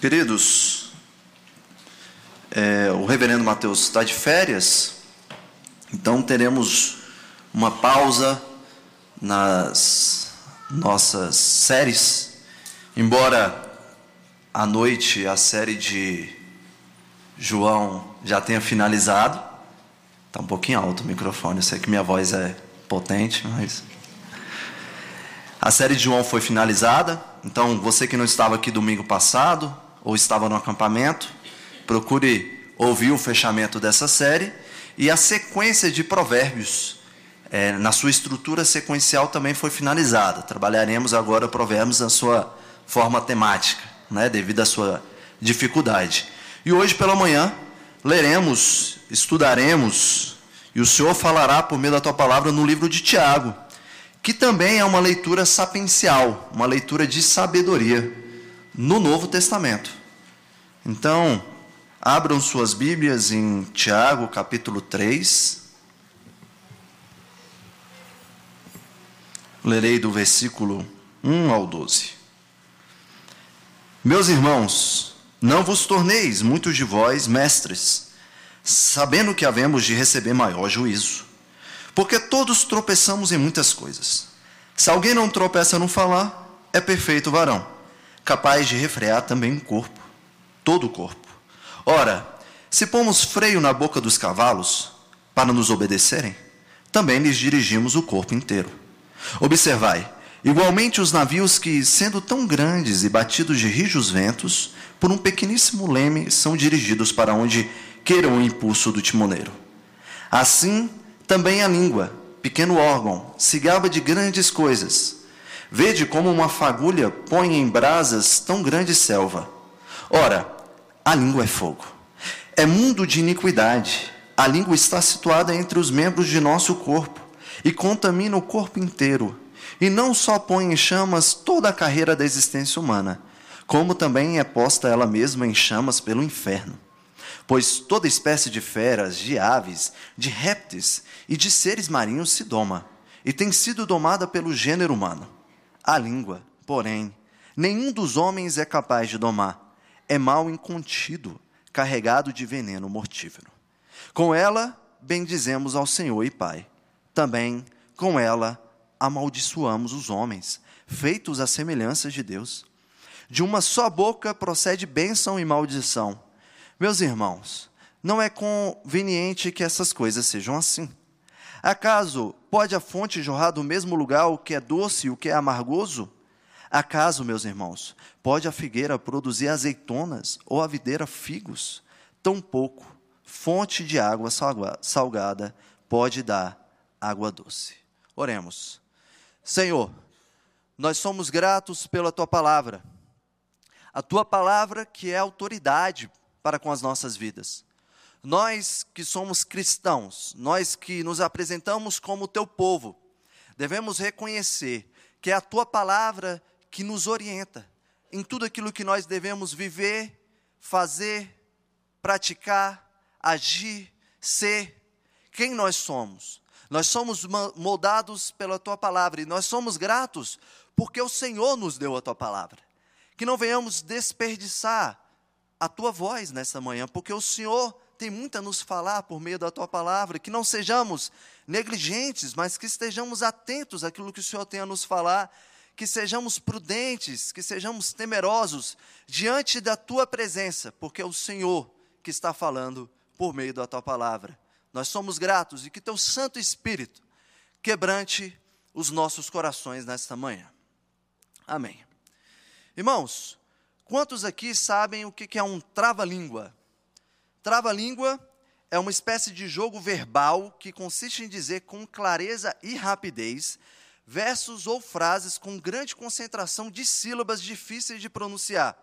Queridos, é, o reverendo Mateus está de férias, então teremos uma pausa nas nossas séries, embora à noite a série de João já tenha finalizado. Está um pouquinho alto o microfone, eu sei que minha voz é potente, mas. A série de João foi finalizada, então você que não estava aqui domingo passado, ou estava no acampamento, procure ouvir o fechamento dessa série e a sequência de provérbios. É, na sua estrutura sequencial também foi finalizada. Trabalharemos agora provérbios na sua forma temática, né, devido à sua dificuldade. E hoje pela manhã leremos, estudaremos, e o Senhor falará por meio da tua palavra no livro de Tiago, que também é uma leitura sapiencial, uma leitura de sabedoria no Novo Testamento. Então, abram suas Bíblias em Tiago, capítulo 3. Lerei do versículo 1 ao 12. Meus irmãos, não vos torneis muitos de vós mestres, sabendo que havemos de receber maior juízo. Porque todos tropeçamos em muitas coisas. Se alguém não tropeça no falar, é perfeito varão, capaz de refrear também o corpo, todo o corpo. Ora, se pomos freio na boca dos cavalos para nos obedecerem, também lhes dirigimos o corpo inteiro. Observai, igualmente os navios que, sendo tão grandes e batidos de rijos ventos, por um pequeníssimo leme são dirigidos para onde queiram o impulso do timoneiro. Assim, também a língua, pequeno órgão, se gaba de grandes coisas. Vede como uma fagulha põe em brasas tão grande selva. Ora, a língua é fogo. É mundo de iniquidade. A língua está situada entre os membros de nosso corpo e contamina o corpo inteiro. E não só põe em chamas toda a carreira da existência humana, como também é posta ela mesma em chamas pelo inferno pois toda espécie de feras, de aves, de répteis e de seres marinhos se doma, e tem sido domada pelo gênero humano. A língua, porém, nenhum dos homens é capaz de domar. É mal incontido, carregado de veneno mortífero. Com ela, bendizemos ao Senhor e Pai. Também, com ela, amaldiçoamos os homens, feitos à semelhança de Deus. De uma só boca procede bênção e maldição. Meus irmãos, não é conveniente que essas coisas sejam assim. Acaso pode a fonte jorrar do mesmo lugar o que é doce e o que é amargoso? Acaso, meus irmãos, pode a figueira produzir azeitonas ou a videira figos? Tampouco fonte de água salgada pode dar água doce. Oremos. Senhor, nós somos gratos pela tua palavra. A tua palavra que é autoridade para com as nossas vidas. Nós que somos cristãos, nós que nos apresentamos como teu povo, devemos reconhecer que é a tua palavra que nos orienta em tudo aquilo que nós devemos viver, fazer, praticar, agir, ser, quem nós somos. Nós somos moldados pela tua palavra e nós somos gratos porque o Senhor nos deu a tua palavra. Que não venhamos desperdiçar a tua voz nessa manhã, porque o Senhor tem muito a nos falar por meio da tua palavra, que não sejamos negligentes, mas que estejamos atentos àquilo que o Senhor tem a nos falar, que sejamos prudentes, que sejamos temerosos diante da tua presença, porque é o Senhor que está falando por meio da tua palavra. Nós somos gratos e que teu Santo Espírito quebrante os nossos corações nesta manhã. Amém. Irmãos, Quantos aqui sabem o que é um trava-língua? Trava-língua é uma espécie de jogo verbal que consiste em dizer com clareza e rapidez versos ou frases com grande concentração de sílabas difíceis de pronunciar.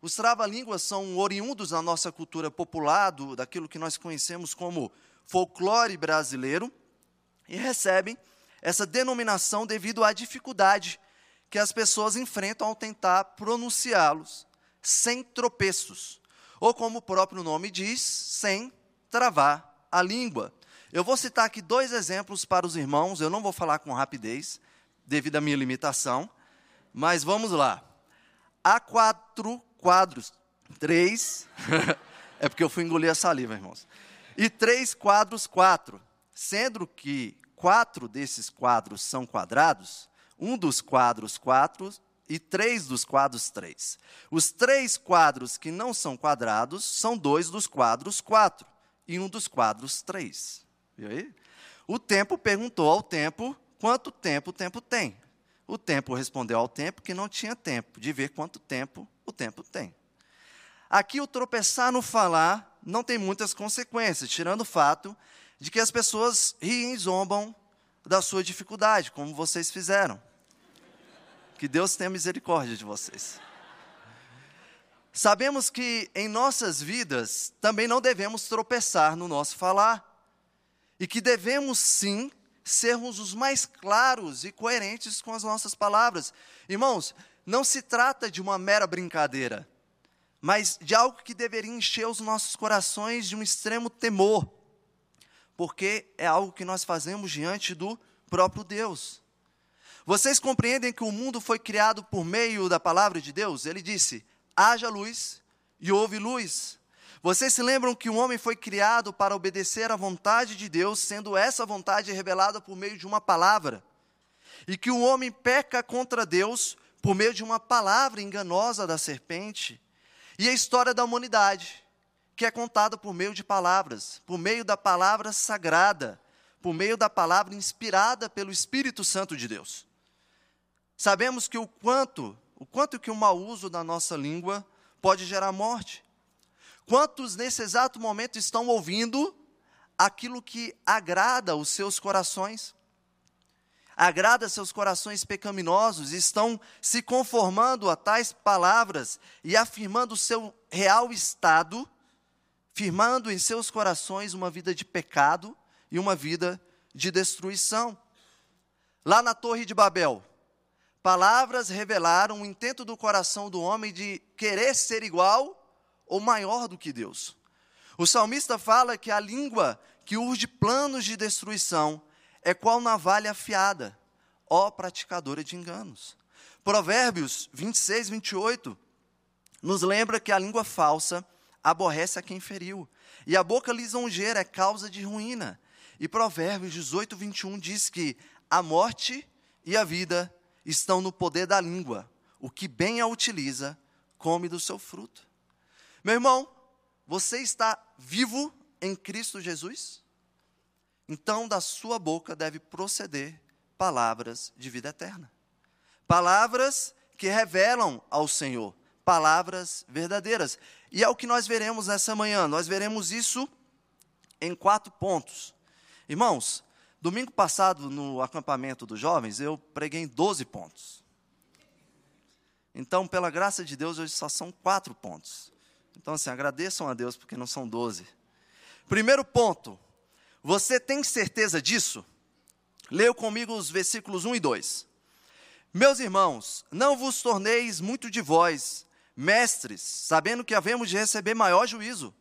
Os trava-línguas são oriundos da nossa cultura popular, do, daquilo que nós conhecemos como folclore brasileiro, e recebem essa denominação devido à dificuldade que as pessoas enfrentam ao tentar pronunciá-los sem tropeços, ou como o próprio nome diz, sem travar a língua. Eu vou citar aqui dois exemplos para os irmãos, eu não vou falar com rapidez, devido à minha limitação, mas vamos lá. A4, quadros. Três. é porque eu fui engolir a saliva, irmãos. E três quadros, quatro. Sendo que quatro desses quadros são quadrados, um dos quadros, quatro, e três dos quadros, três. Os três quadros que não são quadrados são dois dos quadros, quatro, e um dos quadros, três. Aí? O tempo perguntou ao tempo quanto tempo o tempo tem. O tempo respondeu ao tempo que não tinha tempo de ver quanto tempo o tempo tem. Aqui o tropeçar no falar não tem muitas consequências, tirando o fato de que as pessoas riem e zombam da sua dificuldade, como vocês fizeram. Que Deus tenha misericórdia de vocês. Sabemos que em nossas vidas também não devemos tropeçar no nosso falar. E que devemos sim sermos os mais claros e coerentes com as nossas palavras. Irmãos, não se trata de uma mera brincadeira, mas de algo que deveria encher os nossos corações de um extremo temor, porque é algo que nós fazemos diante do próprio Deus. Vocês compreendem que o mundo foi criado por meio da palavra de Deus? Ele disse: haja luz e houve luz. Vocês se lembram que o homem foi criado para obedecer à vontade de Deus, sendo essa vontade revelada por meio de uma palavra? E que o homem peca contra Deus por meio de uma palavra enganosa da serpente? E a história da humanidade, que é contada por meio de palavras, por meio da palavra sagrada, por meio da palavra inspirada pelo Espírito Santo de Deus. Sabemos que o quanto, o quanto que o mau uso da nossa língua pode gerar morte. Quantos nesse exato momento estão ouvindo aquilo que agrada os seus corações? Agrada seus corações pecaminosos, estão se conformando a tais palavras e afirmando seu real estado, firmando em seus corações uma vida de pecado e uma vida de destruição. Lá na Torre de Babel, Palavras revelaram o intento do coração do homem de querer ser igual ou maior do que Deus. O salmista fala que a língua que urge planos de destruição é qual navalha afiada, ó praticadora de enganos. Provérbios 26, 28 nos lembra que a língua falsa aborrece a quem feriu, e a boca lisonjeira é causa de ruína. E Provérbios 18, 21 diz que a morte e a vida estão no poder da língua. O que bem a utiliza, come do seu fruto. Meu irmão, você está vivo em Cristo Jesus? Então, da sua boca deve proceder palavras de vida eterna. Palavras que revelam ao Senhor, palavras verdadeiras. E é o que nós veremos nessa manhã. Nós veremos isso em quatro pontos. Irmãos, Domingo passado, no acampamento dos jovens, eu preguei em 12 pontos. Então, pela graça de Deus, hoje só são quatro pontos. Então, assim, agradeçam a Deus porque não são 12. Primeiro ponto, você tem certeza disso? Leia comigo os versículos 1 e 2. Meus irmãos, não vos torneis muito de vós, mestres, sabendo que havemos de receber maior juízo,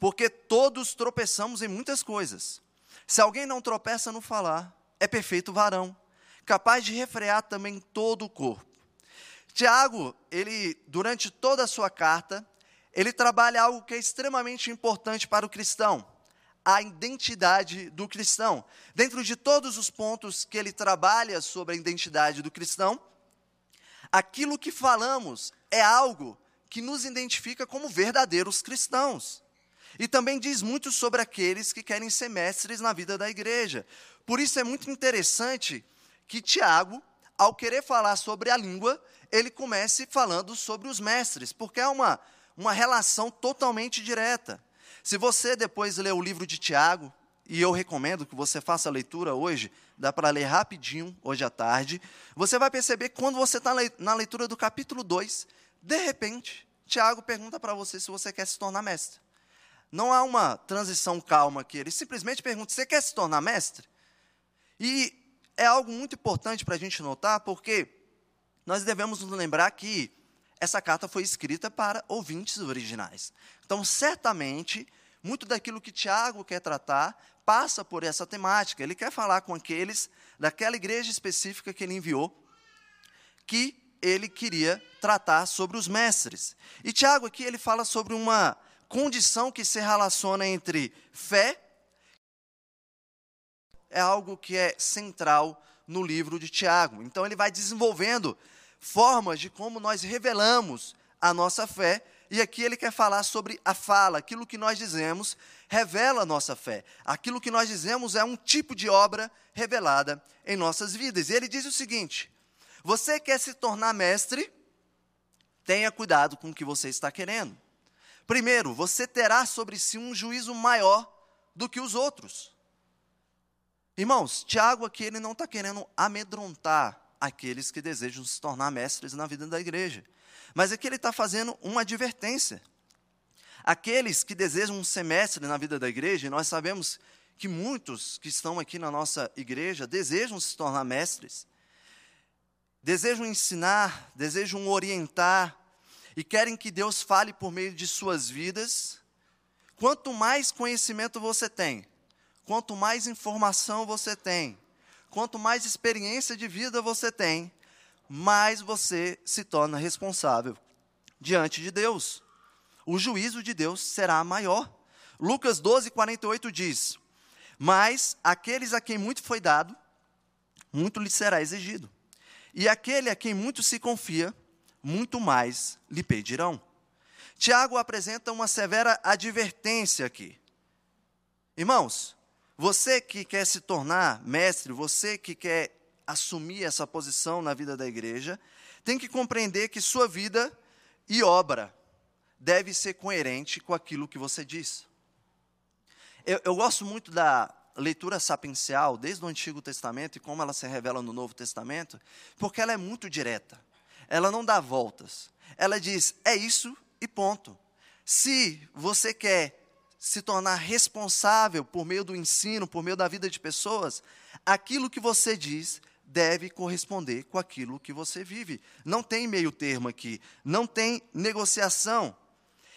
porque todos tropeçamos em muitas coisas. Se alguém não tropeça no falar, é perfeito varão, capaz de refrear também todo o corpo. Tiago, ele, durante toda a sua carta, ele trabalha algo que é extremamente importante para o cristão, a identidade do cristão. Dentro de todos os pontos que ele trabalha sobre a identidade do cristão, aquilo que falamos é algo que nos identifica como verdadeiros cristãos. E também diz muito sobre aqueles que querem ser mestres na vida da igreja. Por isso é muito interessante que Tiago, ao querer falar sobre a língua, ele comece falando sobre os mestres, porque é uma, uma relação totalmente direta. Se você depois ler o livro de Tiago, e eu recomendo que você faça a leitura hoje, dá para ler rapidinho, hoje à tarde, você vai perceber que quando você está na leitura do capítulo 2, de repente, Tiago pergunta para você se você quer se tornar mestre. Não há uma transição calma aqui. Ele simplesmente pergunta: Você quer se tornar mestre? E é algo muito importante para a gente notar, porque nós devemos nos lembrar que essa carta foi escrita para ouvintes originais. Então, certamente, muito daquilo que Tiago quer tratar passa por essa temática. Ele quer falar com aqueles daquela igreja específica que ele enviou, que ele queria tratar sobre os mestres. E Tiago aqui ele fala sobre uma condição que se relaciona entre fé é algo que é central no livro de Tiago. Então ele vai desenvolvendo formas de como nós revelamos a nossa fé, e aqui ele quer falar sobre a fala, aquilo que nós dizemos revela a nossa fé. Aquilo que nós dizemos é um tipo de obra revelada em nossas vidas. E ele diz o seguinte: você quer se tornar mestre? Tenha cuidado com o que você está querendo. Primeiro, você terá sobre si um juízo maior do que os outros. Irmãos, Tiago aqui ele não está querendo amedrontar aqueles que desejam se tornar mestres na vida da igreja. Mas aqui ele está fazendo uma advertência. Aqueles que desejam um semestre na vida da igreja, nós sabemos que muitos que estão aqui na nossa igreja desejam se tornar mestres, desejam ensinar, desejam orientar, e querem que Deus fale por meio de suas vidas. Quanto mais conhecimento você tem, quanto mais informação você tem, quanto mais experiência de vida você tem, mais você se torna responsável diante de Deus. O juízo de Deus será maior. Lucas 12, 48 diz: Mas aqueles a quem muito foi dado, muito lhe será exigido. E aquele a quem muito se confia, muito mais lhe pedirão. Tiago apresenta uma severa advertência aqui. Irmãos, você que quer se tornar mestre, você que quer assumir essa posição na vida da igreja, tem que compreender que sua vida e obra deve ser coerente com aquilo que você diz. Eu, eu gosto muito da leitura sapiencial, desde o Antigo Testamento e como ela se revela no Novo Testamento, porque ela é muito direta. Ela não dá voltas. Ela diz: é isso e ponto. Se você quer se tornar responsável por meio do ensino, por meio da vida de pessoas, aquilo que você diz deve corresponder com aquilo que você vive. Não tem meio termo aqui, não tem negociação.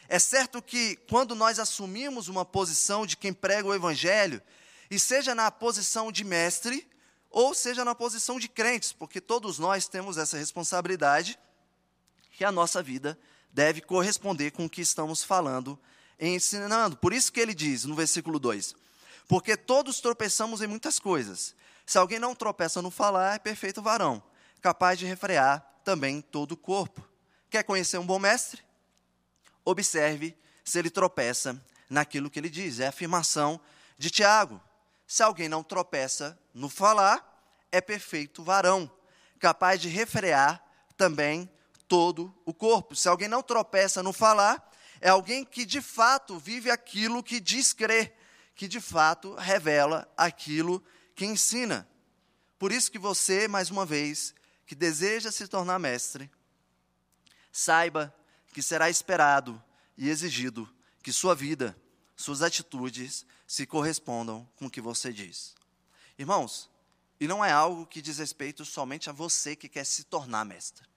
É certo que quando nós assumimos uma posição de quem prega o evangelho, e seja na posição de mestre, ou seja na posição de crentes, porque todos nós temos essa responsabilidade, que a nossa vida deve corresponder com o que estamos falando ensinando. Por isso que ele diz no versículo 2: Porque todos tropeçamos em muitas coisas. Se alguém não tropeça no falar, é perfeito varão, capaz de refrear também todo o corpo. Quer conhecer um bom mestre? Observe se ele tropeça naquilo que ele diz. É a afirmação de Tiago. Se alguém não tropeça no falar, é perfeito varão, capaz de refrear também todo o corpo. Se alguém não tropeça no falar, é alguém que de fato vive aquilo que diz crer, que de fato revela aquilo que ensina. Por isso que você, mais uma vez, que deseja se tornar mestre, saiba que será esperado e exigido que sua vida, suas atitudes se correspondam com o que você diz. Irmãos, e não é algo que diz respeito somente a você que quer se tornar mestre.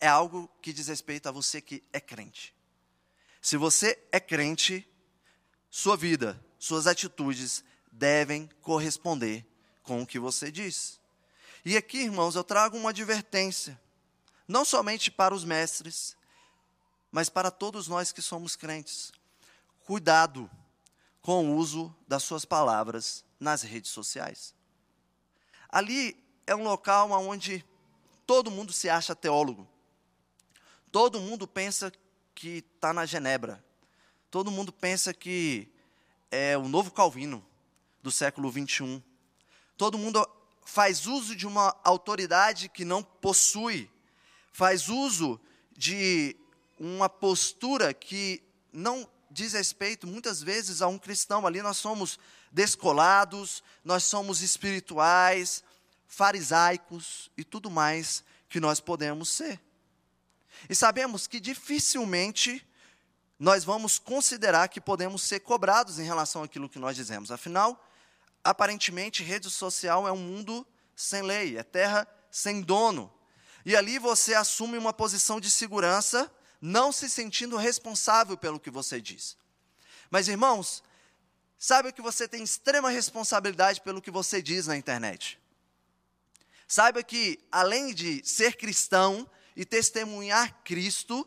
É algo que diz respeito a você que é crente. Se você é crente, sua vida, suas atitudes devem corresponder com o que você diz. E aqui, irmãos, eu trago uma advertência, não somente para os mestres, mas para todos nós que somos crentes. Cuidado com o uso das suas palavras nas redes sociais. Ali é um local onde todo mundo se acha teólogo. Todo mundo pensa que está na Genebra. Todo mundo pensa que é o novo Calvino do século 21. Todo mundo faz uso de uma autoridade que não possui, faz uso de uma postura que não diz respeito muitas vezes a um cristão. Ali nós somos descolados, nós somos espirituais, farisaicos e tudo mais que nós podemos ser. E sabemos que dificilmente nós vamos considerar que podemos ser cobrados em relação àquilo que nós dizemos. Afinal, aparentemente, rede social é um mundo sem lei, é terra sem dono. E ali você assume uma posição de segurança, não se sentindo responsável pelo que você diz. Mas, irmãos, saiba que você tem extrema responsabilidade pelo que você diz na internet. Saiba que, além de ser cristão, e testemunhar Cristo,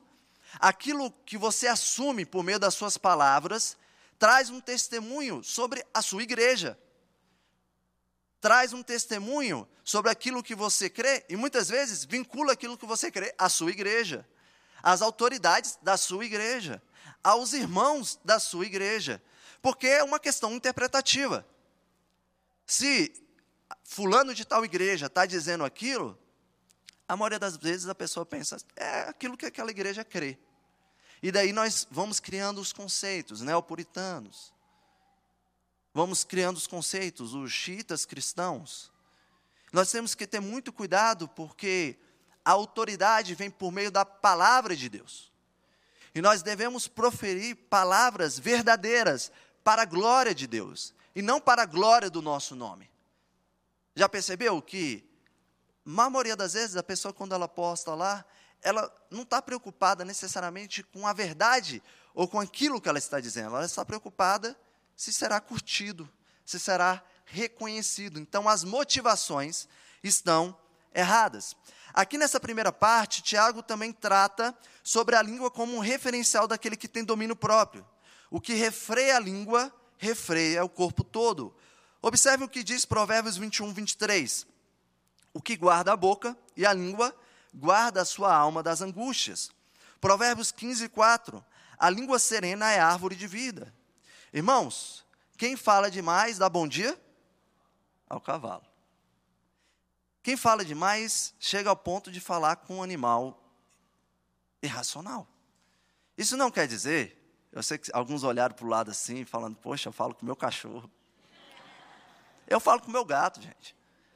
aquilo que você assume por meio das suas palavras, traz um testemunho sobre a sua igreja. Traz um testemunho sobre aquilo que você crê e muitas vezes vincula aquilo que você crê à sua igreja, às autoridades da sua igreja, aos irmãos da sua igreja, porque é uma questão interpretativa. Se fulano de tal igreja está dizendo aquilo, a maioria das vezes a pessoa pensa, é aquilo que aquela igreja crê. E daí nós vamos criando os conceitos neopuritanos. Vamos criando os conceitos, os xiitas cristãos. Nós temos que ter muito cuidado porque a autoridade vem por meio da palavra de Deus. E nós devemos proferir palavras verdadeiras para a glória de Deus e não para a glória do nosso nome. Já percebeu que, na maioria das vezes, a pessoa, quando ela posta lá, ela não está preocupada necessariamente com a verdade ou com aquilo que ela está dizendo, ela está preocupada se será curtido, se será reconhecido. Então, as motivações estão erradas. Aqui nessa primeira parte, Tiago também trata sobre a língua como um referencial daquele que tem domínio próprio. O que refreia a língua, refreia o corpo todo. Observe o que diz Provérbios 21, 23. O que guarda a boca e a língua, guarda a sua alma das angústias. Provérbios 15, 4. A língua serena é árvore de vida. Irmãos, quem fala demais dá bom dia? Ao cavalo. Quem fala demais chega ao ponto de falar com um animal irracional. Isso não quer dizer, eu sei que alguns olharam para o lado assim, falando, poxa, eu falo com o meu cachorro. Eu falo com o meu gato, gente.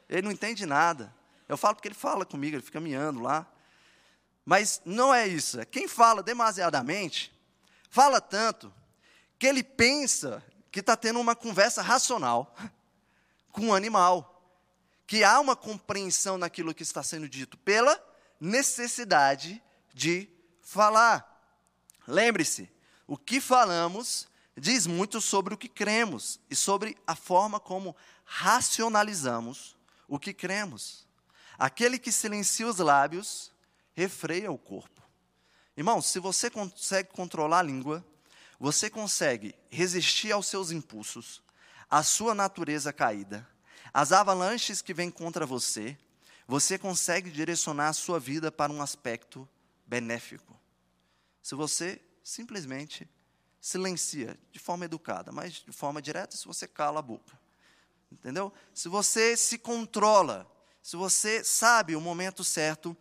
Ele não entende nada. Eu falo porque ele fala comigo, ele fica miando lá. Mas não é isso. É quem fala demasiadamente, fala tanto, que ele pensa que está tendo uma conversa racional com um animal. Que há uma compreensão naquilo que está sendo dito, pela necessidade de falar. Lembre-se, o que falamos diz muito sobre o que cremos e sobre a forma como racionalizamos o que cremos. Aquele que silencia os lábios refreia o corpo. Irmão, se você consegue controlar a língua, você consegue resistir aos seus impulsos, à sua natureza caída, às avalanches que vêm contra você, você consegue direcionar a sua vida para um aspecto benéfico. Se você simplesmente silencia de forma educada, mas de forma direta se você cala a boca. Entendeu? Se você se controla, se você sabe o momento certo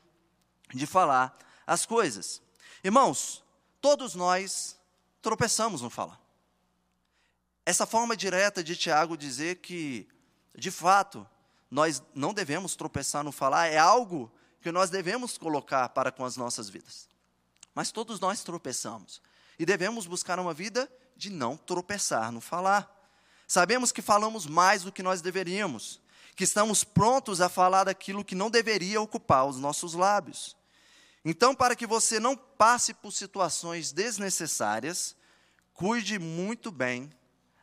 de falar as coisas. Irmãos, todos nós tropeçamos no falar. Essa forma direta de Tiago dizer que, de fato, nós não devemos tropeçar no falar é algo que nós devemos colocar para com as nossas vidas. Mas todos nós tropeçamos. E devemos buscar uma vida de não tropeçar no falar. Sabemos que falamos mais do que nós deveríamos, que estamos prontos a falar daquilo que não deveria ocupar os nossos lábios. Então, para que você não passe por situações desnecessárias, cuide muito bem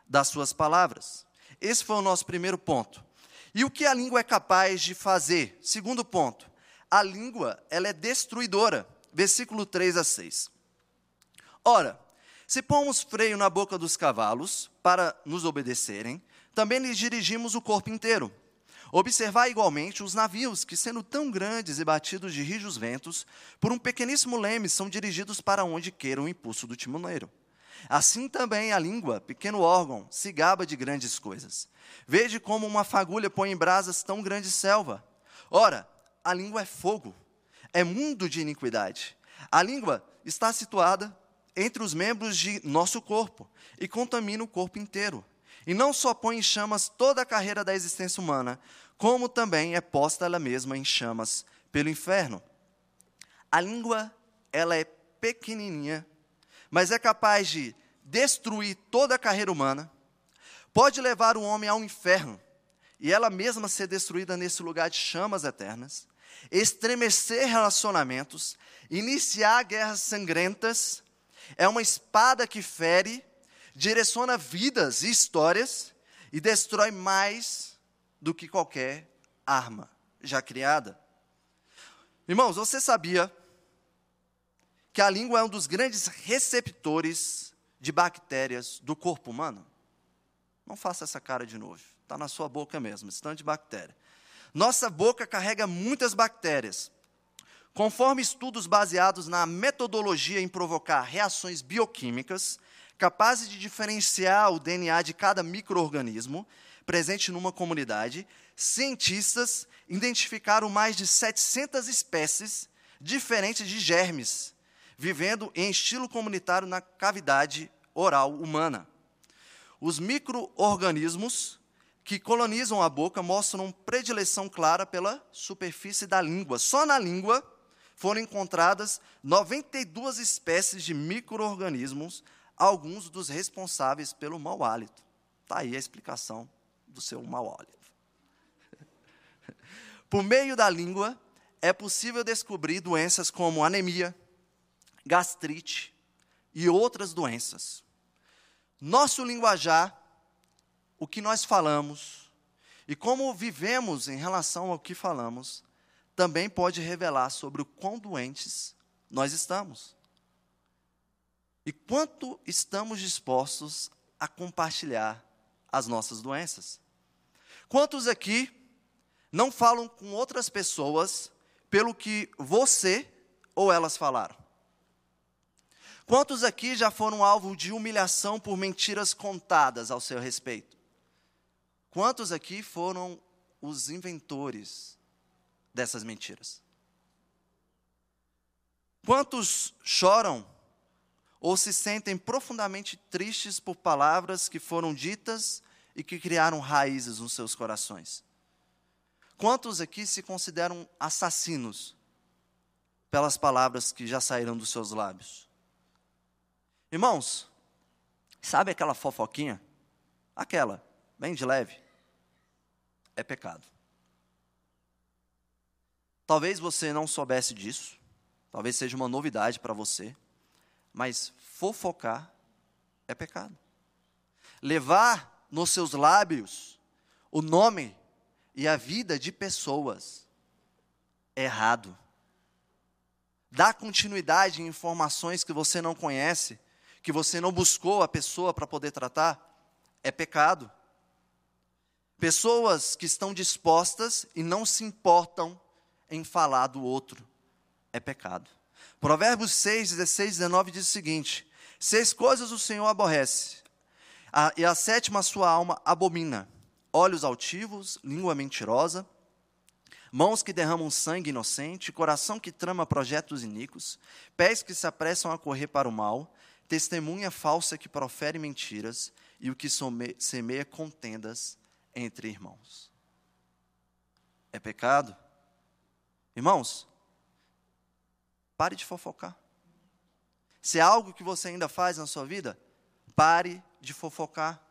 das suas palavras. Esse foi o nosso primeiro ponto. E o que a língua é capaz de fazer? Segundo ponto, a língua ela é destruidora. Versículo 3 a 6. Ora, se pomos freio na boca dos cavalos para nos obedecerem, também lhes dirigimos o corpo inteiro. Observar igualmente os navios, que, sendo tão grandes e batidos de rijos ventos, por um pequeníssimo leme são dirigidos para onde queira o impulso do timoneiro. Assim também a língua, pequeno órgão, se gaba de grandes coisas. Veja como uma fagulha põe em brasas tão grande selva. Ora, a língua é fogo, é mundo de iniquidade. A língua está situada entre os membros de nosso corpo e contamina o corpo inteiro. E não só põe em chamas toda a carreira da existência humana, como também é posta ela mesma em chamas pelo inferno. A língua, ela é pequenininha, mas é capaz de destruir toda a carreira humana, pode levar o homem ao inferno e ela mesma ser destruída nesse lugar de chamas eternas, estremecer relacionamentos, iniciar guerras sangrentas é uma espada que fere, direciona vidas e histórias e destrói mais do que qualquer arma já criada. Irmãos, você sabia que a língua é um dos grandes receptores de bactérias do corpo humano? Não faça essa cara de novo. Está na sua boca mesmo, estante de bactéria. Nossa boca carrega muitas bactérias. Conforme estudos baseados na metodologia em provocar reações bioquímicas, capazes de diferenciar o DNA de cada microorganismo presente numa comunidade, cientistas identificaram mais de 700 espécies diferentes de germes vivendo em estilo comunitário na cavidade oral humana. Os microorganismos que colonizam a boca mostram predileção clara pela superfície da língua. Só na língua foram encontradas 92 espécies de microorganismos, alguns dos responsáveis pelo mau hálito. Está aí a explicação do seu mau hálito. Por meio da língua, é possível descobrir doenças como anemia, gastrite e outras doenças. Nosso linguajar, o que nós falamos e como vivemos em relação ao que falamos, também pode revelar sobre o quão doentes nós estamos. E quanto estamos dispostos a compartilhar as nossas doenças. Quantos aqui não falam com outras pessoas pelo que você ou elas falaram? Quantos aqui já foram alvo de humilhação por mentiras contadas ao seu respeito? Quantos aqui foram os inventores dessas mentiras? Quantos choram ou se sentem profundamente tristes por palavras que foram ditas e que criaram raízes nos seus corações? Quantos aqui se consideram assassinos pelas palavras que já saíram dos seus lábios? Irmãos, sabe aquela fofoquinha? Aquela, bem de leve. É pecado. Talvez você não soubesse disso, talvez seja uma novidade para você, mas fofocar é pecado. Levar nos seus lábios o nome e a vida de pessoas é errado. Dar continuidade em informações que você não conhece que você não buscou a pessoa para poder tratar, é pecado. Pessoas que estão dispostas e não se importam em falar do outro, é pecado. Provérbios 6, 16, 19 diz o seguinte: Seis coisas o Senhor aborrece, a, e a sétima a sua alma abomina: olhos altivos, língua mentirosa, mãos que derramam sangue inocente, coração que trama projetos iníquos, pés que se apressam a correr para o mal, testemunha falsa que profere mentiras e o que semeia contendas entre irmãos. É pecado? Irmãos, pare de fofocar. Se é algo que você ainda faz na sua vida, pare de fofocar.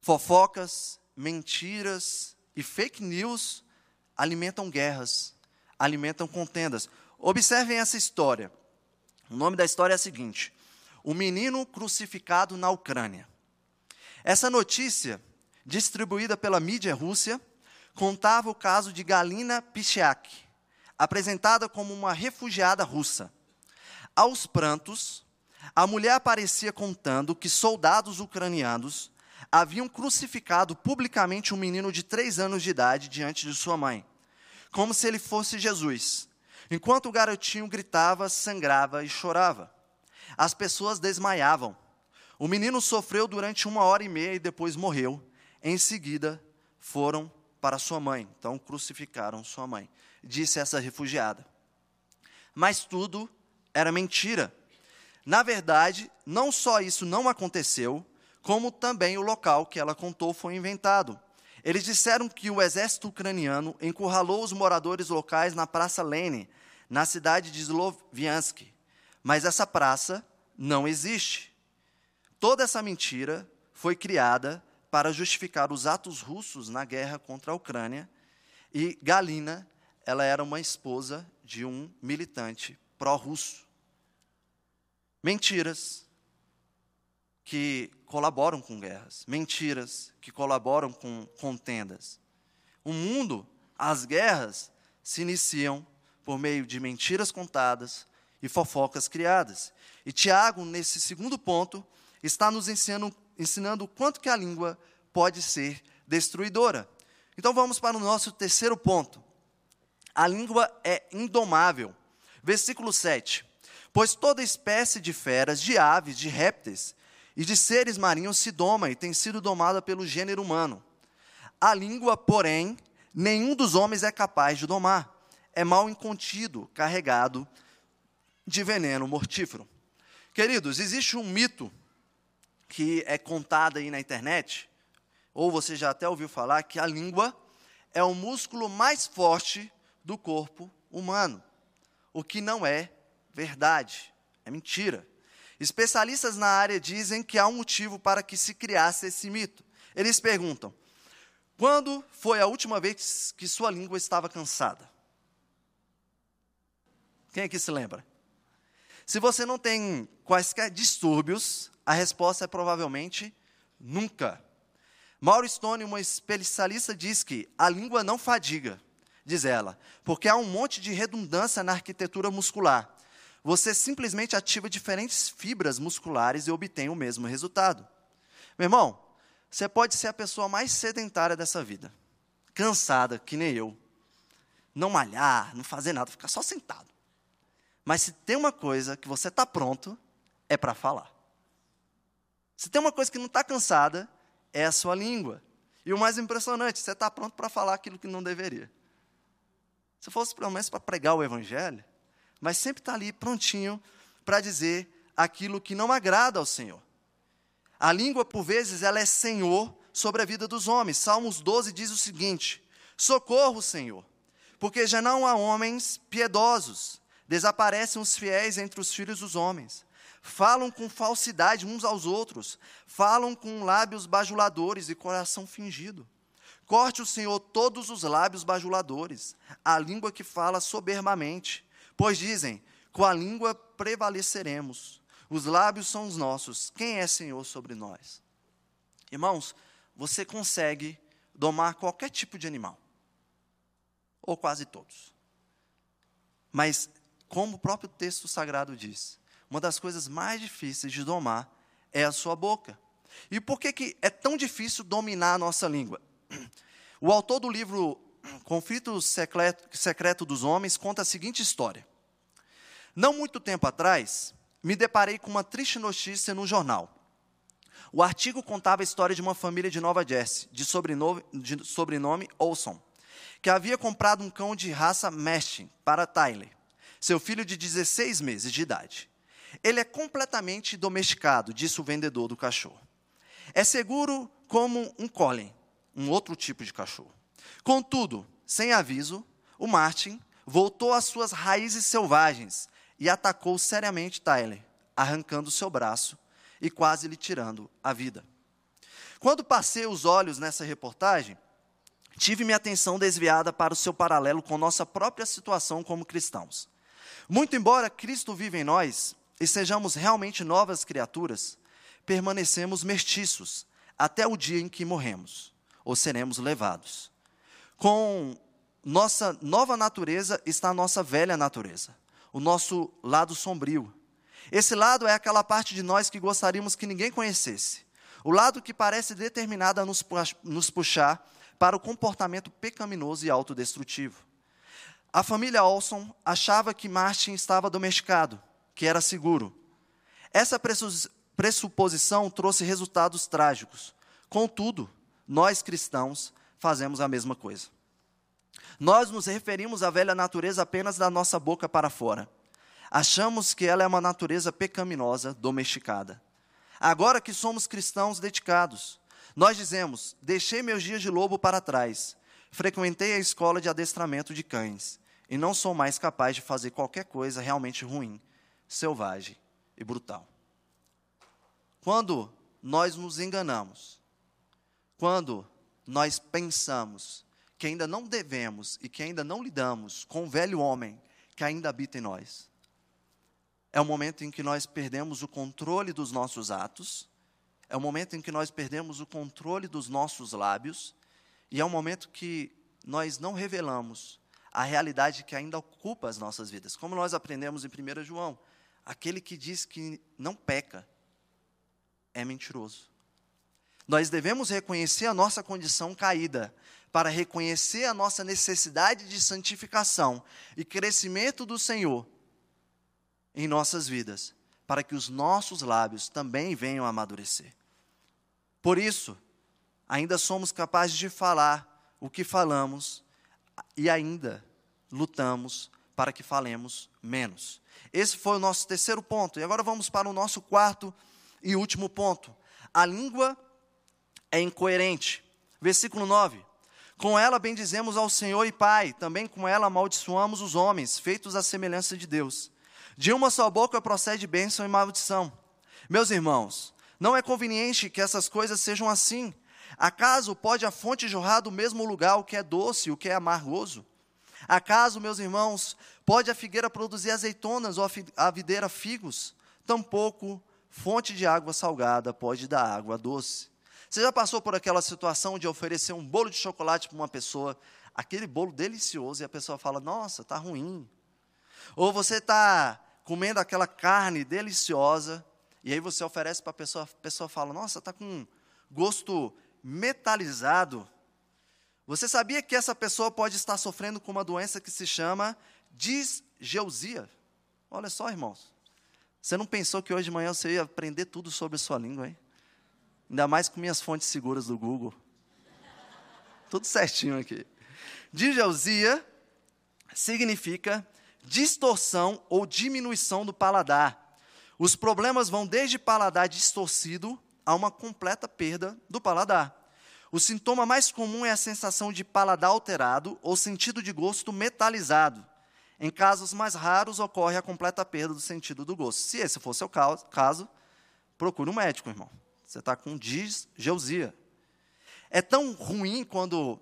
Fofocas, mentiras e fake news alimentam guerras, alimentam contendas. Observem essa história. O nome da história é a seguinte: O menino crucificado na Ucrânia. Essa notícia, distribuída pela mídia rússia, contava o caso de Galina Pichak, apresentada como uma refugiada russa. Aos prantos, a mulher aparecia contando que soldados ucranianos haviam crucificado publicamente um menino de três anos de idade diante de sua mãe, como se ele fosse Jesus. Enquanto o garotinho gritava, sangrava e chorava. As pessoas desmaiavam. O menino sofreu durante uma hora e meia e depois morreu. Em seguida, foram para sua mãe. Então, crucificaram sua mãe. Disse essa refugiada. Mas tudo era mentira. Na verdade, não só isso não aconteceu, como também o local que ela contou foi inventado. Eles disseram que o exército ucraniano encurralou os moradores locais na Praça Lene, na cidade de Sloviansk. Mas essa praça não existe. Toda essa mentira foi criada para justificar os atos russos na guerra contra a Ucrânia. E Galina, ela era uma esposa de um militante pró-russo. Mentiras que colaboram com guerras, mentiras que colaboram com contendas. O mundo, as guerras, se iniciam por meio de mentiras contadas e fofocas criadas. E Tiago, nesse segundo ponto, está nos ensinando, ensinando o quanto que a língua pode ser destruidora. Então vamos para o nosso terceiro ponto. A língua é indomável. Versículo 7. Pois toda espécie de feras, de aves, de répteis e de seres marinhos se doma e tem sido domada pelo gênero humano. A língua, porém, nenhum dos homens é capaz de domar. É mal incontido, carregado de veneno mortífero. Queridos, existe um mito que é contado aí na internet, ou você já até ouviu falar, que a língua é o músculo mais forte do corpo humano, o que não é verdade, é mentira. Especialistas na área dizem que há um motivo para que se criasse esse mito. Eles perguntam: quando foi a última vez que sua língua estava cansada? Quem aqui se lembra? Se você não tem quaisquer distúrbios, a resposta é provavelmente nunca. Mauro Stone, uma especialista, diz que a língua não fadiga, diz ela, porque há um monte de redundância na arquitetura muscular. Você simplesmente ativa diferentes fibras musculares e obtém o mesmo resultado. Meu irmão, você pode ser a pessoa mais sedentária dessa vida, cansada, que nem eu, não malhar, não fazer nada, ficar só sentado. Mas se tem uma coisa que você está pronto, é para falar. Se tem uma coisa que não está cansada, é a sua língua. E o mais impressionante, você está pronto para falar aquilo que não deveria. Se fosse pelo menos para pregar o evangelho, mas sempre está ali prontinho para dizer aquilo que não agrada ao Senhor. A língua, por vezes, ela é senhor sobre a vida dos homens. Salmos 12 diz o seguinte: Socorro, Senhor, porque já não há homens piedosos, desaparecem os fiéis entre os filhos dos homens. Falam com falsidade uns aos outros, falam com lábios bajuladores e coração fingido. Corte o Senhor todos os lábios bajuladores, a língua que fala soberbamente. Pois dizem: com a língua prevaleceremos. Os lábios são os nossos. Quem é Senhor sobre nós? Irmãos, você consegue domar qualquer tipo de animal, ou quase todos. Mas, como o próprio texto sagrado diz, uma das coisas mais difíceis de domar é a sua boca. E por que, que é tão difícil dominar a nossa língua? O autor do livro Conflito Secreto, dos Homens conta a seguinte história. Não muito tempo atrás, me deparei com uma triste notícia no jornal. O artigo contava a história de uma família de Nova Jersey, de sobrenome, de sobrenome Olson, que havia comprado um cão de raça Mastin para Tyler, seu filho de 16 meses de idade. Ele é completamente domesticado, disse o vendedor do cachorro. É seguro como um Collie, um outro tipo de cachorro. Contudo, sem aviso, o Martin voltou às suas raízes selvagens e atacou seriamente Tyler, arrancando seu braço e quase lhe tirando a vida. Quando passei os olhos nessa reportagem, tive minha atenção desviada para o seu paralelo com nossa própria situação como cristãos. Muito embora Cristo viva em nós e sejamos realmente novas criaturas, permanecemos mestiços até o dia em que morremos ou seremos levados. Com nossa nova natureza está a nossa velha natureza o nosso lado sombrio. Esse lado é aquela parte de nós que gostaríamos que ninguém conhecesse. O lado que parece determinado a nos, puxar para o comportamento pecaminoso e autodestrutivo. A família Olson achava que Martin estava domesticado, que era seguro. Essa pressuposição trouxe resultados trágicos. Contudo, nós cristãos fazemos a mesma coisa. Nós nos referimos à velha natureza apenas da nossa boca para fora. Achamos que ela é uma natureza pecaminosa, domesticada. Agora que somos cristãos dedicados, nós dizemos: deixei meus dias de lobo para trás, frequentei a escola de adestramento de cães e não sou mais capaz de fazer qualquer coisa realmente ruim, selvagem e brutal. Quando nós nos enganamos, quando nós pensamos que ainda não devemos e que ainda não lidamos com o velho homem que ainda habita em nós. É o momento em que nós perdemos o controle dos nossos atos, é o momento em que nós perdemos o controle dos nossos lábios, e é o momento que nós não revelamos a realidade que ainda ocupa as nossas vidas. Como nós aprendemos em 1 João, aquele que diz que não peca é mentiroso. Nós devemos reconhecer a nossa condição caída, para reconhecer a nossa necessidade de santificação e crescimento do Senhor em nossas vidas, para que os nossos lábios também venham a amadurecer. Por isso, ainda somos capazes de falar o que falamos e ainda lutamos para que falemos menos. Esse foi o nosso terceiro ponto. E agora vamos para o nosso quarto e último ponto. A língua é incoerente. Versículo 9. Com ela bendizemos ao Senhor e Pai, também com ela amaldiçoamos os homens, feitos à semelhança de Deus. De uma só boca procede bênção e maldição. Meus irmãos, não é conveniente que essas coisas sejam assim. Acaso pode a fonte jorrar do mesmo lugar o que é doce e o que é amargoso? Acaso, meus irmãos, pode a figueira produzir azeitonas ou a videira figos? Tampouco fonte de água salgada pode dar água doce. Você já passou por aquela situação de oferecer um bolo de chocolate para uma pessoa, aquele bolo delicioso, e a pessoa fala: Nossa, está ruim. Ou você está comendo aquela carne deliciosa, e aí você oferece para a pessoa, a pessoa fala: Nossa, está com gosto metalizado. Você sabia que essa pessoa pode estar sofrendo com uma doença que se chama disgeusia? Olha só, irmãos. Você não pensou que hoje de manhã você ia aprender tudo sobre a sua língua, hein? Ainda mais com minhas fontes seguras do Google. Tudo certinho aqui. Digeusia significa distorção ou diminuição do paladar. Os problemas vão desde paladar distorcido a uma completa perda do paladar. O sintoma mais comum é a sensação de paladar alterado ou sentido de gosto metalizado. Em casos mais raros, ocorre a completa perda do sentido do gosto. Se esse for o seu caso, procure um médico, irmão. Você está com disgeusia. É tão ruim quando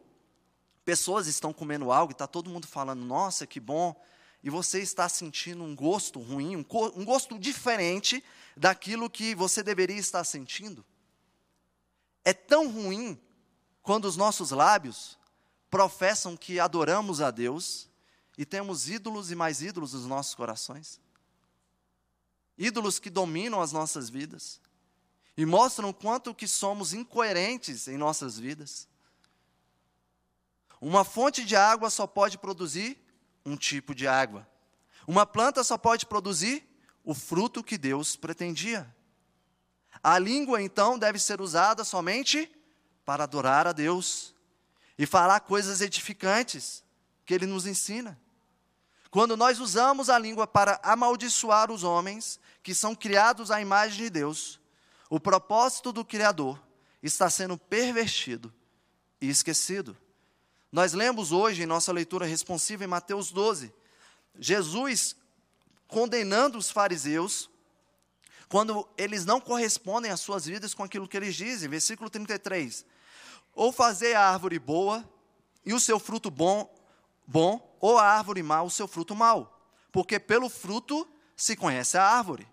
pessoas estão comendo algo e está todo mundo falando, nossa, que bom, e você está sentindo um gosto ruim, um, um gosto diferente daquilo que você deveria estar sentindo. É tão ruim quando os nossos lábios professam que adoramos a Deus e temos ídolos e mais ídolos nos nossos corações. Ídolos que dominam as nossas vidas e mostram o quanto que somos incoerentes em nossas vidas. Uma fonte de água só pode produzir um tipo de água. Uma planta só pode produzir o fruto que Deus pretendia. A língua, então, deve ser usada somente para adorar a Deus e falar coisas edificantes que Ele nos ensina. Quando nós usamos a língua para amaldiçoar os homens que são criados à imagem de Deus, o propósito do Criador está sendo pervertido e esquecido. Nós lemos hoje em nossa leitura responsiva em Mateus 12, Jesus condenando os fariseus quando eles não correspondem às suas vidas com aquilo que eles dizem. Versículo 33. Ou fazer a árvore boa e o seu fruto bom, bom, ou a árvore má, o seu fruto mau. Porque pelo fruto se conhece a árvore.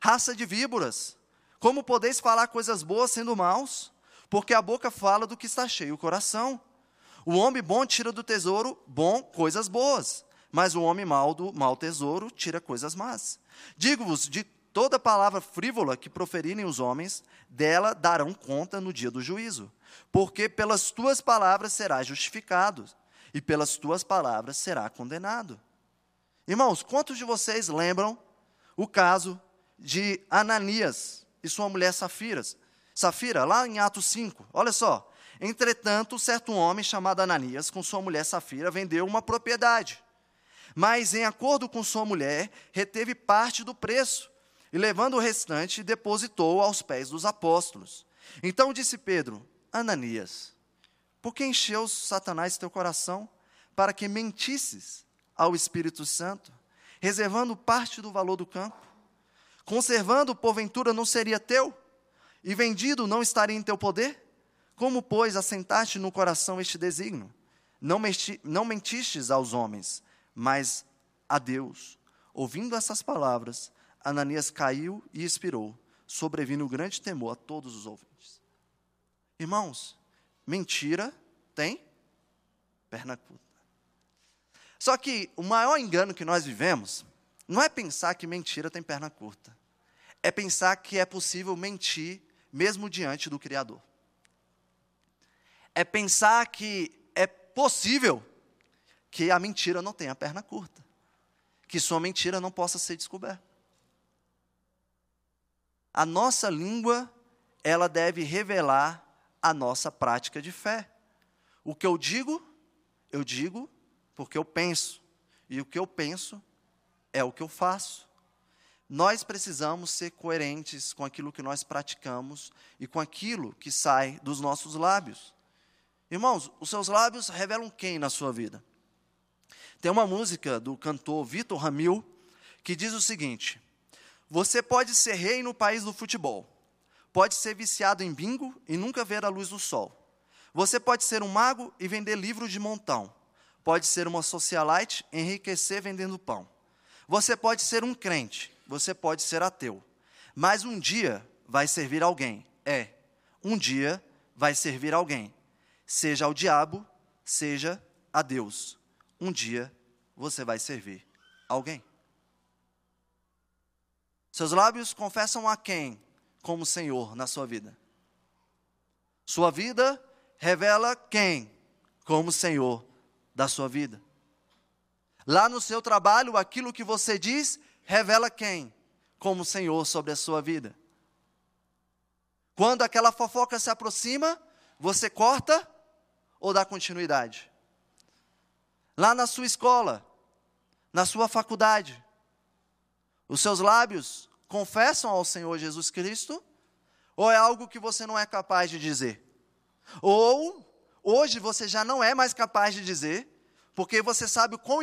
Raça de víboras, como podeis falar coisas boas sendo maus? Porque a boca fala do que está cheio o coração. O homem bom tira do tesouro bom coisas boas, mas o homem mau do mau tesouro tira coisas más. Digo-vos, de toda palavra frívola que proferirem os homens, dela darão conta no dia do juízo. Porque pelas tuas palavras serás justificado, e pelas tuas palavras será condenado. Irmãos, quantos de vocês lembram o caso de Ananias? e sua mulher Safiras. Safira, lá em Atos 5, olha só. Entretanto, certo homem chamado Ananias, com sua mulher Safira, vendeu uma propriedade. Mas, em acordo com sua mulher, reteve parte do preço e, levando o restante, depositou aos pés dos apóstolos. Então disse Pedro: Ananias, por que encheu Satanás teu coração para que mentisses ao Espírito Santo, reservando parte do valor do campo? Conservando, porventura, não seria teu? E vendido, não estaria em teu poder? Como, pois, assentaste no coração este desígnio? Não, menti, não mentistes aos homens, mas a Deus. Ouvindo essas palavras, Ananias caiu e expirou, sobrevindo grande temor a todos os ouvintes. Irmãos, mentira tem perna curta. Só que o maior engano que nós vivemos não é pensar que mentira tem perna curta. É pensar que é possível mentir mesmo diante do Criador. É pensar que é possível que a mentira não tenha perna curta. Que sua mentira não possa ser descoberta. A nossa língua, ela deve revelar a nossa prática de fé. O que eu digo, eu digo porque eu penso. E o que eu penso é o que eu faço. Nós precisamos ser coerentes com aquilo que nós praticamos e com aquilo que sai dos nossos lábios. Irmãos, os seus lábios revelam quem na sua vida? Tem uma música do cantor Vitor Ramil que diz o seguinte: Você pode ser rei no país do futebol, pode ser viciado em bingo e nunca ver a luz do sol. Você pode ser um mago e vender livros de montão. Pode ser uma socialite, enriquecer vendendo pão. Você pode ser um crente, você pode ser ateu. Mas um dia vai servir alguém. É, um dia vai servir alguém. Seja ao diabo, seja a Deus. Um dia você vai servir alguém. Seus lábios confessam a quem como Senhor na sua vida? Sua vida revela quem como Senhor da sua vida. Lá no seu trabalho, aquilo que você diz revela quem como Senhor sobre a sua vida. Quando aquela fofoca se aproxima, você corta ou dá continuidade? Lá na sua escola, na sua faculdade, os seus lábios confessam ao Senhor Jesus Cristo? Ou é algo que você não é capaz de dizer? Ou hoje você já não é mais capaz de dizer, porque você sabe o quão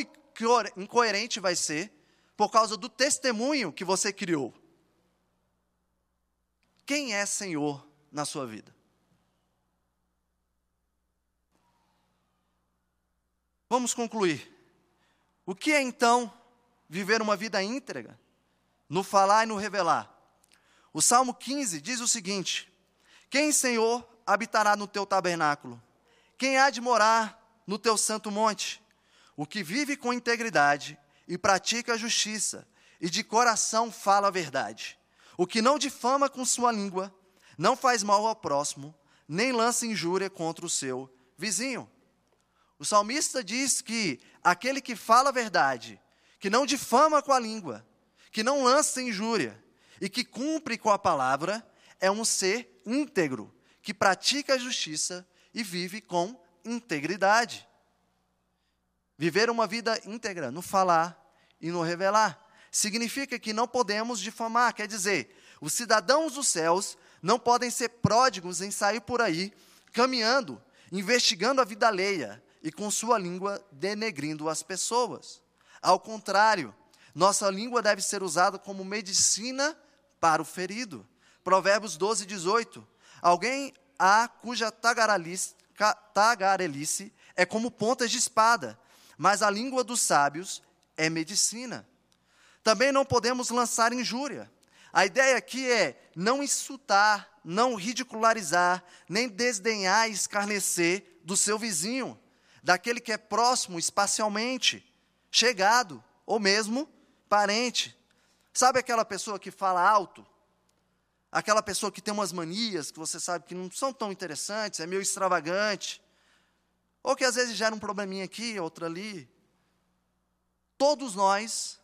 incoerente vai ser por causa do testemunho que você criou. Quem é Senhor na sua vida? Vamos concluir. O que é então viver uma vida íntegra? No falar e no revelar. O Salmo 15 diz o seguinte: Quem, Senhor, habitará no teu tabernáculo? Quem há de morar no teu santo monte? O que vive com integridade e pratica a justiça, e de coração fala a verdade. O que não difama com sua língua, não faz mal ao próximo, nem lança injúria contra o seu vizinho. O salmista diz que aquele que fala a verdade, que não difama com a língua, que não lança injúria e que cumpre com a palavra, é um ser íntegro, que pratica a justiça e vive com integridade. Viver uma vida íntegra no falar e no revelar significa que não podemos difamar, quer dizer, os cidadãos dos céus não podem ser pródigos em sair por aí caminhando, investigando a vida alheia e com sua língua denegrindo as pessoas. Ao contrário, nossa língua deve ser usada como medicina para o ferido. Provérbios 12, 18. Alguém há cuja tagarelice, é como pontas de espada, mas a língua dos sábios é medicina. Também não podemos lançar injúria. A ideia aqui é não insultar, não ridicularizar, nem desdenhar e escarnecer do seu vizinho, daquele que é próximo espacialmente, chegado, ou mesmo parente. Sabe aquela pessoa que fala alto? aquela pessoa que tem umas manias que você sabe que não são tão interessantes, é meio extravagante, ou que às vezes gera um probleminha aqui, outro ali. Todos nós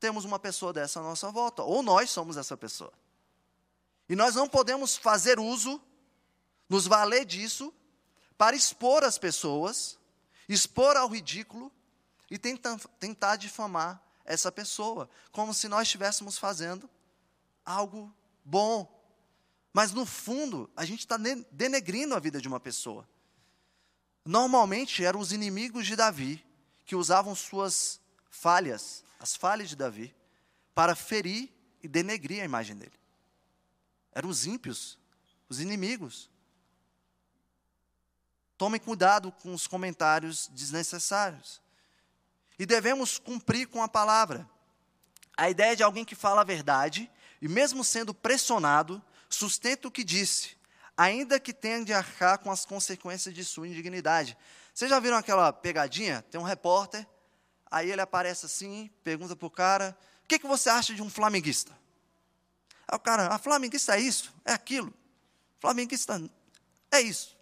temos uma pessoa dessa à nossa volta, ou nós somos essa pessoa. E nós não podemos fazer uso, nos valer disso, para expor as pessoas, expor ao ridículo e tentar, tentar difamar essa pessoa, como se nós estivéssemos fazendo algo bom. Mas no fundo, a gente está denegrindo a vida de uma pessoa. Normalmente eram os inimigos de Davi que usavam suas falhas, as falhas de Davi, para ferir e denegrir a imagem dele. Eram os ímpios, os inimigos. Tomem cuidado com os comentários desnecessários. E devemos cumprir com a palavra. A ideia de alguém que fala a verdade e mesmo sendo pressionado, sustenta o que disse, ainda que tenha de arcar com as consequências de sua indignidade. Vocês já viram aquela pegadinha? Tem um repórter, aí ele aparece assim, pergunta para o cara: o que, que você acha de um flamenguista? Aí o cara, a flamenguista é isso, é aquilo. Flamenguista é isso.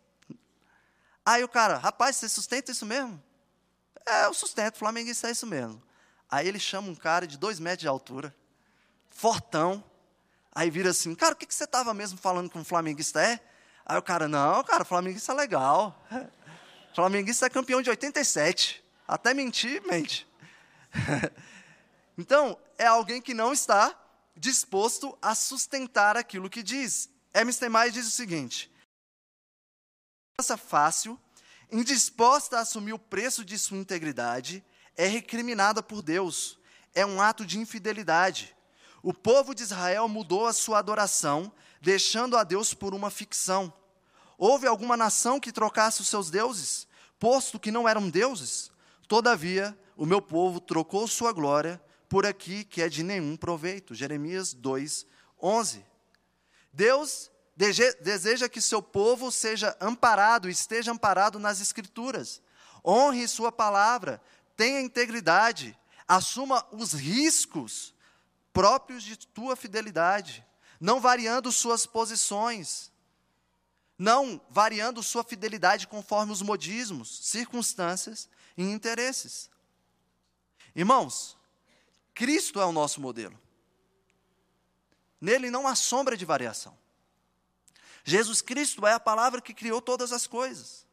Aí o cara, rapaz, você sustenta isso mesmo? É, eu sustento, flamenguista é isso mesmo. Aí ele chama um cara de dois metros de altura, fortão. Aí vira assim, cara, o que, que você estava mesmo falando que um flamenguista é? Aí o cara, não, cara, flamenguista é legal. Flamenguista é campeão de 87. Até mentir, mente. então, é alguém que não está disposto a sustentar aquilo que diz. Hermes Mais diz o seguinte: fácil, indisposta a assumir o preço de sua integridade, é recriminada por Deus. É um ato de infidelidade. O povo de Israel mudou a sua adoração, deixando a Deus por uma ficção. Houve alguma nação que trocasse os seus deuses, posto que não eram deuses? Todavia, o meu povo trocou sua glória por aqui, que é de nenhum proveito. Jeremias 2, 11. Deus deseja que seu povo seja amparado, esteja amparado nas Escrituras. Honre sua palavra, tenha integridade, assuma os riscos próprios de tua fidelidade, não variando suas posições, não variando sua fidelidade conforme os modismos, circunstâncias e interesses. Irmãos, Cristo é o nosso modelo. Nele não há sombra de variação. Jesus Cristo é a palavra que criou todas as coisas.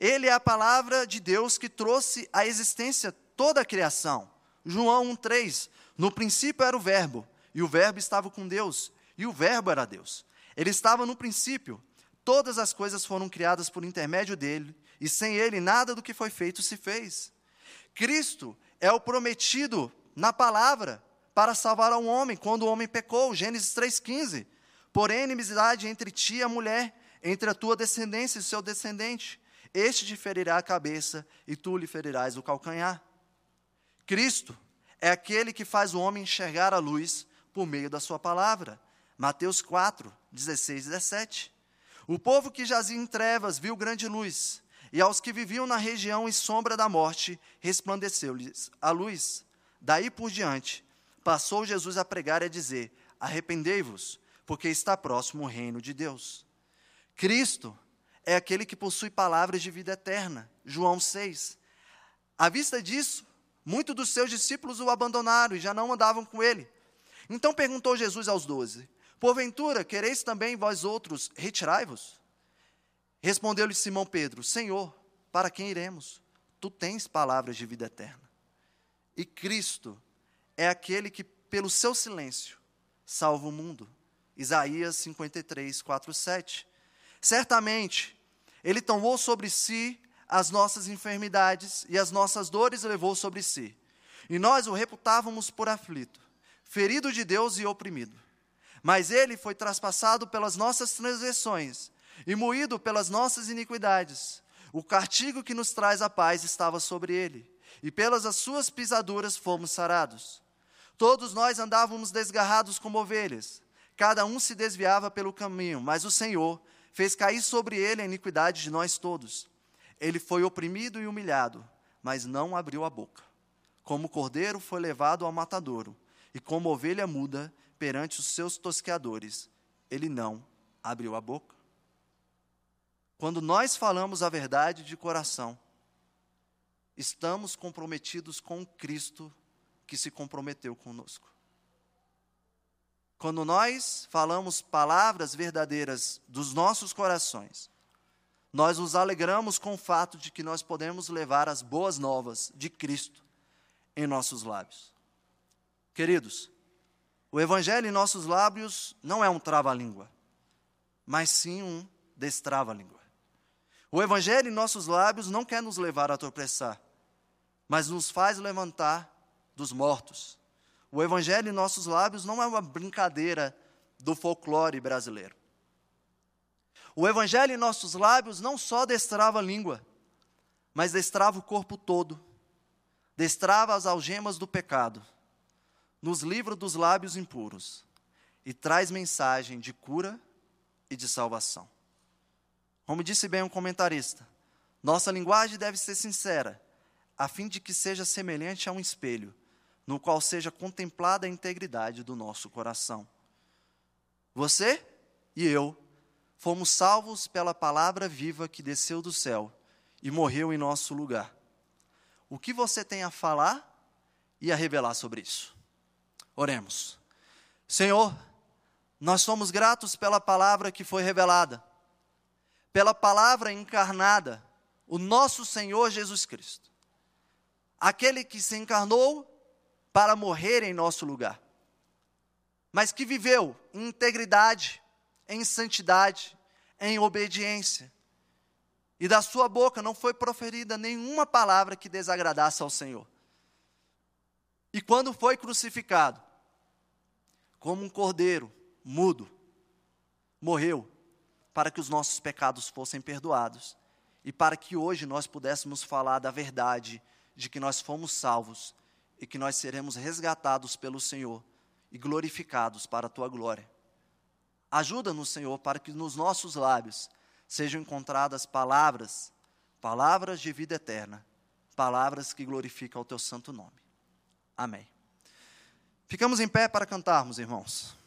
Ele é a palavra de Deus que trouxe à existência toda a criação. João 1,3: No princípio era o Verbo, e o Verbo estava com Deus, e o Verbo era Deus. Ele estava no princípio. Todas as coisas foram criadas por intermédio dele, e sem ele nada do que foi feito se fez. Cristo é o prometido na palavra para salvar ao homem quando o homem pecou, Gênesis 3,15. Porém, inimizade entre ti e a mulher, entre a tua descendência e o seu descendente. Este te ferirá a cabeça e tu lhe ferirás o calcanhar. Cristo é aquele que faz o homem enxergar a luz por meio da sua palavra. Mateus 4, 16 e 17. O povo que jazia em trevas viu grande luz, e aos que viviam na região e sombra da morte, resplandeceu-lhes a luz. Daí por diante, passou Jesus a pregar e a dizer: Arrependei-vos, porque está próximo o reino de Deus. Cristo é aquele que possui palavras de vida eterna. João 6. À vista disso, muitos dos seus discípulos o abandonaram e já não andavam com ele. Então perguntou Jesus aos doze: Porventura, quereis também vós outros retirai-vos? Respondeu-lhe Simão Pedro: Senhor, para quem iremos? Tu tens palavras de vida eterna. E Cristo é aquele que, pelo seu silêncio, salva o mundo. Isaías 53, 4, 7. Certamente, Ele tomou sobre si as nossas enfermidades e as nossas dores levou sobre si. E nós o reputávamos por aflito, ferido de Deus e oprimido. Mas Ele foi traspassado pelas nossas transgressões e moído pelas nossas iniquidades. O castigo que nos traz a paz estava sobre Ele, e pelas as suas pisaduras fomos sarados. Todos nós andávamos desgarrados como ovelhas Cada um se desviava pelo caminho, mas o Senhor fez cair sobre ele a iniquidade de nós todos. Ele foi oprimido e humilhado, mas não abriu a boca. Como cordeiro foi levado ao matadouro, e como ovelha muda perante os seus tosqueadores, ele não abriu a boca. Quando nós falamos a verdade de coração, estamos comprometidos com Cristo que se comprometeu conosco. Quando nós falamos palavras verdadeiras dos nossos corações, nós nos alegramos com o fato de que nós podemos levar as boas novas de Cristo em nossos lábios. Queridos, o Evangelho em nossos lábios não é um trava-língua, mas sim um destrava-língua. O Evangelho em nossos lábios não quer nos levar a tropeçar, mas nos faz levantar dos mortos o evangelho em nossos lábios não é uma brincadeira do folclore brasileiro. O evangelho em nossos lábios não só destrava a língua, mas destrava o corpo todo, destrava as algemas do pecado, nos livra dos lábios impuros e traz mensagem de cura e de salvação. Como disse bem um comentarista, Nossa linguagem deve ser sincera, a fim de que seja semelhante a um espelho, no qual seja contemplada a integridade do nosso coração. Você e eu fomos salvos pela palavra viva que desceu do céu e morreu em nosso lugar. O que você tem a falar e a revelar sobre isso? Oremos. Senhor, nós somos gratos pela palavra que foi revelada, pela palavra encarnada, o nosso Senhor Jesus Cristo, aquele que se encarnou para morrer em nosso lugar, mas que viveu em integridade, em santidade, em obediência. E da sua boca não foi proferida nenhuma palavra que desagradasse ao Senhor. E quando foi crucificado, como um cordeiro mudo, morreu para que os nossos pecados fossem perdoados e para que hoje nós pudéssemos falar da verdade de que nós fomos salvos e que nós seremos resgatados pelo Senhor e glorificados para a tua glória. Ajuda-nos, Senhor, para que nos nossos lábios sejam encontradas palavras, palavras de vida eterna, palavras que glorificam o teu santo nome. Amém. Ficamos em pé para cantarmos, irmãos.